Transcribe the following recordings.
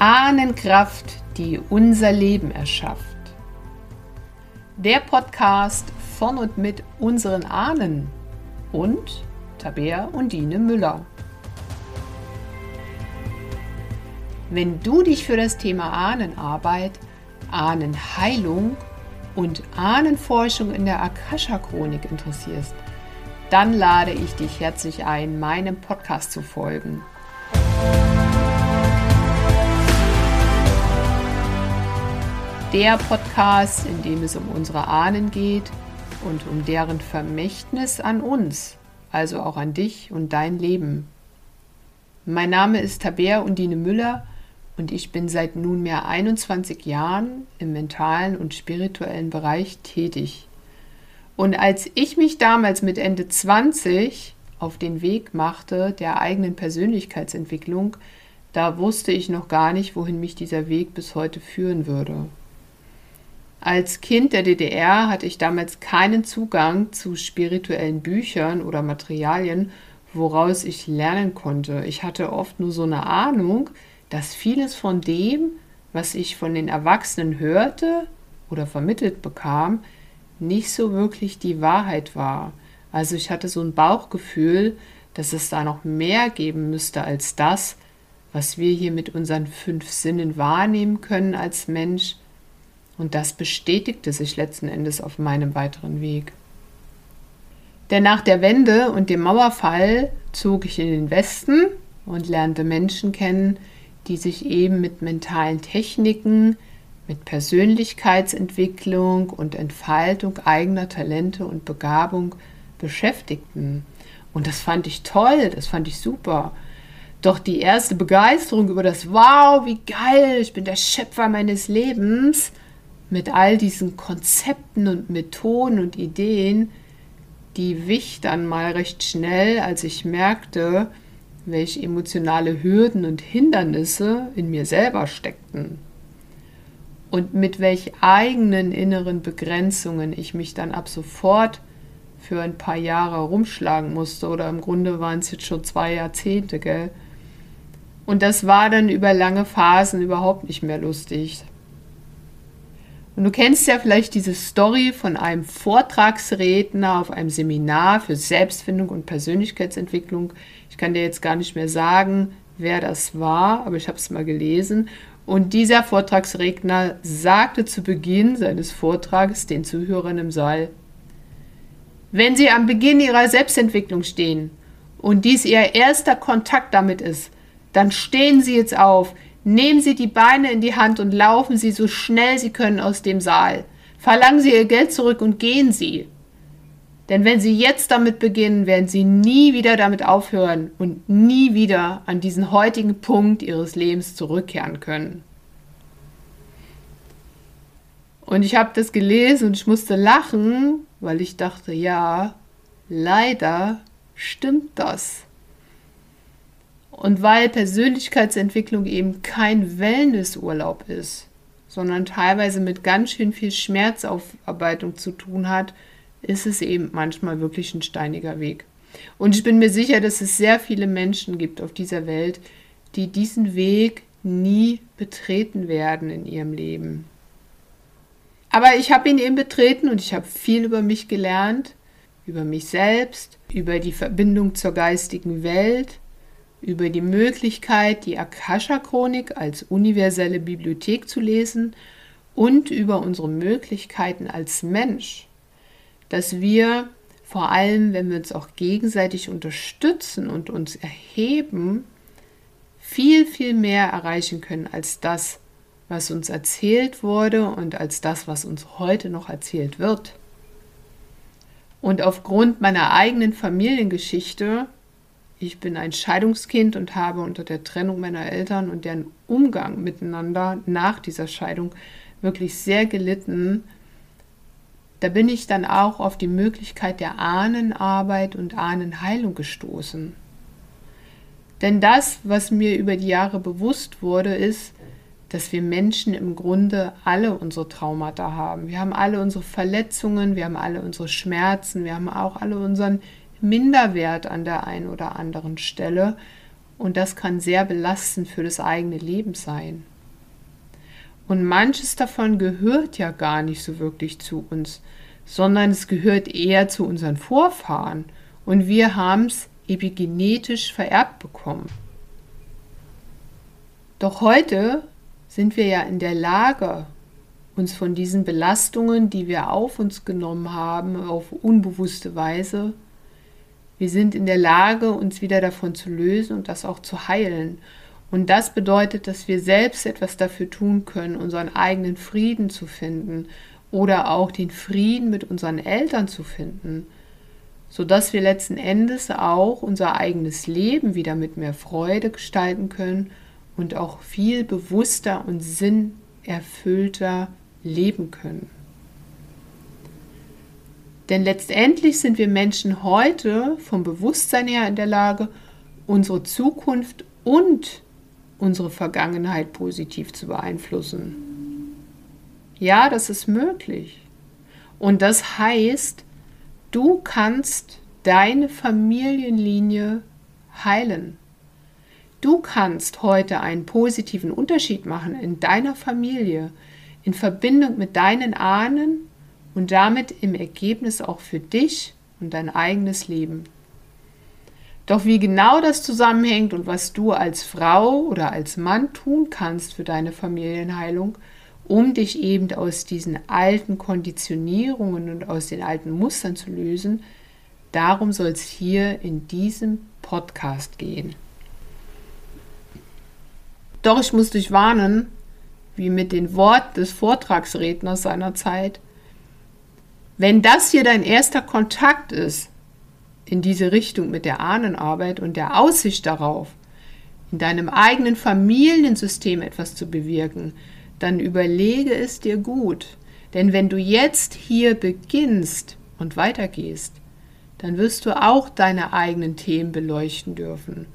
Ahnenkraft, die unser Leben erschafft. Der Podcast von und mit unseren Ahnen und Tabea und Dine Müller. Wenn du dich für das Thema Ahnenarbeit, Ahnenheilung und Ahnenforschung in der Akasha-Chronik interessierst, dann lade ich dich herzlich ein, meinem Podcast zu folgen. Der Podcast, in dem es um unsere Ahnen geht und um deren Vermächtnis an uns, also auch an dich und dein Leben. Mein Name ist Tabea Undine Müller und ich bin seit nunmehr 21 Jahren im mentalen und spirituellen Bereich tätig. Und als ich mich damals mit Ende 20 auf den Weg machte der eigenen Persönlichkeitsentwicklung, da wusste ich noch gar nicht, wohin mich dieser Weg bis heute führen würde. Als Kind der DDR hatte ich damals keinen Zugang zu spirituellen Büchern oder Materialien, woraus ich lernen konnte. Ich hatte oft nur so eine Ahnung, dass vieles von dem, was ich von den Erwachsenen hörte oder vermittelt bekam, nicht so wirklich die Wahrheit war. Also ich hatte so ein Bauchgefühl, dass es da noch mehr geben müsste als das, was wir hier mit unseren fünf Sinnen wahrnehmen können als Mensch und das bestätigte sich letzten Endes auf meinem weiteren Weg. Denn nach der Wende und dem Mauerfall zog ich in den Westen und lernte Menschen kennen, die sich eben mit mentalen Techniken, mit Persönlichkeitsentwicklung und Entfaltung eigener Talente und Begabung beschäftigten. Und das fand ich toll, das fand ich super. Doch die erste Begeisterung über das Wow, wie geil, ich bin der Schöpfer meines Lebens, mit all diesen Konzepten und Methoden und Ideen, die wich dann mal recht schnell, als ich merkte, welche emotionale Hürden und Hindernisse in mir selber steckten und mit welch eigenen inneren Begrenzungen ich mich dann ab sofort für ein paar Jahre rumschlagen musste oder im Grunde waren es jetzt schon zwei Jahrzehnte, gell? Und das war dann über lange Phasen überhaupt nicht mehr lustig. Und du kennst ja vielleicht diese Story von einem Vortragsredner auf einem Seminar für Selbstfindung und Persönlichkeitsentwicklung. Ich kann dir jetzt gar nicht mehr sagen, wer das war, aber ich habe es mal gelesen. Und dieser Vortragsredner sagte zu Beginn seines Vortrags den Zuhörern im Saal, wenn Sie am Beginn Ihrer Selbstentwicklung stehen und dies Ihr erster Kontakt damit ist, dann stehen Sie jetzt auf, Nehmen Sie die Beine in die Hand und laufen Sie so schnell Sie können aus dem Saal. Verlangen Sie Ihr Geld zurück und gehen Sie. Denn wenn Sie jetzt damit beginnen, werden Sie nie wieder damit aufhören und nie wieder an diesen heutigen Punkt Ihres Lebens zurückkehren können. Und ich habe das gelesen und ich musste lachen, weil ich dachte, ja, leider stimmt das. Und weil Persönlichkeitsentwicklung eben kein Wellnessurlaub ist, sondern teilweise mit ganz schön viel Schmerzaufarbeitung zu tun hat, ist es eben manchmal wirklich ein steiniger Weg. Und ich bin mir sicher, dass es sehr viele Menschen gibt auf dieser Welt, die diesen Weg nie betreten werden in ihrem Leben. Aber ich habe ihn eben betreten und ich habe viel über mich gelernt, über mich selbst, über die Verbindung zur geistigen Welt, über die Möglichkeit, die Akasha-Chronik als universelle Bibliothek zu lesen und über unsere Möglichkeiten als Mensch, dass wir vor allem, wenn wir uns auch gegenseitig unterstützen und uns erheben, viel, viel mehr erreichen können als das, was uns erzählt wurde und als das, was uns heute noch erzählt wird. Und aufgrund meiner eigenen Familiengeschichte ich bin ein Scheidungskind und habe unter der Trennung meiner Eltern und deren Umgang miteinander nach dieser Scheidung wirklich sehr gelitten. Da bin ich dann auch auf die Möglichkeit der Ahnenarbeit und Ahnenheilung gestoßen. Denn das, was mir über die Jahre bewusst wurde, ist, dass wir Menschen im Grunde alle unsere Traumata haben. Wir haben alle unsere Verletzungen, wir haben alle unsere Schmerzen, wir haben auch alle unseren Minderwert an der einen oder anderen Stelle. und das kann sehr belastend für das eigene Leben sein. Und manches davon gehört ja gar nicht so wirklich zu uns, sondern es gehört eher zu unseren Vorfahren und wir haben es epigenetisch vererbt bekommen. Doch heute sind wir ja in der Lage, uns von diesen Belastungen, die wir auf uns genommen haben, auf unbewusste Weise, wir sind in der Lage, uns wieder davon zu lösen und das auch zu heilen. Und das bedeutet, dass wir selbst etwas dafür tun können, unseren eigenen Frieden zu finden oder auch den Frieden mit unseren Eltern zu finden, sodass wir letzten Endes auch unser eigenes Leben wieder mit mehr Freude gestalten können und auch viel bewusster und sinnerfüllter leben können. Denn letztendlich sind wir Menschen heute vom Bewusstsein her in der Lage, unsere Zukunft und unsere Vergangenheit positiv zu beeinflussen. Ja, das ist möglich. Und das heißt, du kannst deine Familienlinie heilen. Du kannst heute einen positiven Unterschied machen in deiner Familie, in Verbindung mit deinen Ahnen und damit im Ergebnis auch für dich und dein eigenes Leben. Doch wie genau das zusammenhängt und was du als Frau oder als Mann tun kannst für deine Familienheilung, um dich eben aus diesen alten Konditionierungen und aus den alten Mustern zu lösen, darum soll es hier in diesem Podcast gehen. Doch ich muss dich warnen, wie mit den Worten des Vortragsredners seiner Zeit, wenn das hier dein erster Kontakt ist in diese Richtung mit der Ahnenarbeit und der Aussicht darauf, in deinem eigenen Familiensystem etwas zu bewirken, dann überlege es dir gut. Denn wenn du jetzt hier beginnst und weitergehst, dann wirst du auch deine eigenen Themen beleuchten dürfen.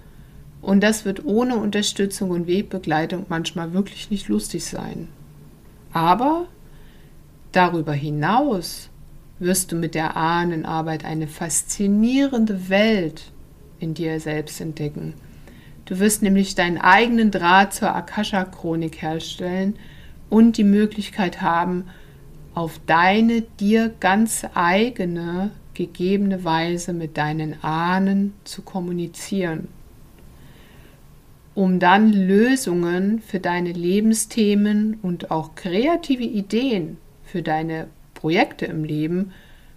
Und das wird ohne Unterstützung und Wegbegleitung manchmal wirklich nicht lustig sein. Aber darüber hinaus wirst du mit der Ahnenarbeit eine faszinierende Welt in dir selbst entdecken. Du wirst nämlich deinen eigenen Draht zur Akasha-Chronik herstellen und die Möglichkeit haben, auf deine dir ganz eigene, gegebene Weise mit deinen Ahnen zu kommunizieren, um dann Lösungen für deine Lebensthemen und auch kreative Ideen für deine Projekte im Leben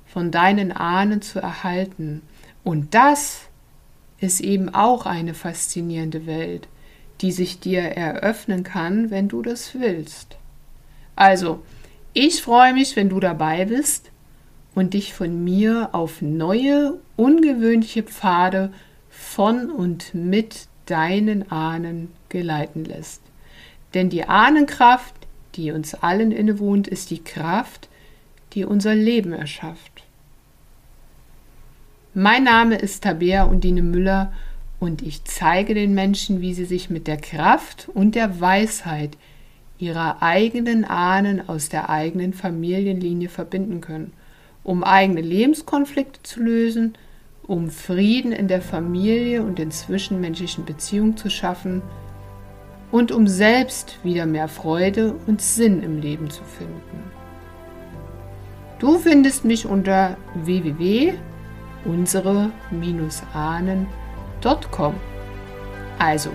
von deinen Ahnen zu erhalten. Und das ist eben auch eine faszinierende Welt, die sich dir eröffnen kann, wenn du das willst. Also, ich freue mich, wenn du dabei bist und dich von mir auf neue, ungewöhnliche Pfade von und mit deinen Ahnen geleiten lässt. Denn die Ahnenkraft, die uns allen innewohnt, ist die Kraft, die unser Leben erschafft. Mein Name ist Tabea Undine Müller und ich zeige den Menschen, wie sie sich mit der Kraft und der Weisheit ihrer eigenen Ahnen aus der eigenen Familienlinie verbinden können, um eigene Lebenskonflikte zu lösen, um Frieden in der Familie und in zwischenmenschlichen Beziehungen zu schaffen und um selbst wieder mehr Freude und Sinn im Leben zu finden. Du findest mich unter www.unsere-ahnen.com. Also,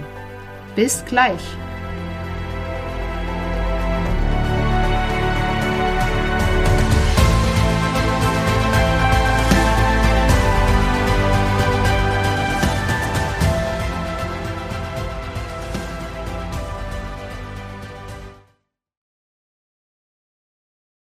bis gleich.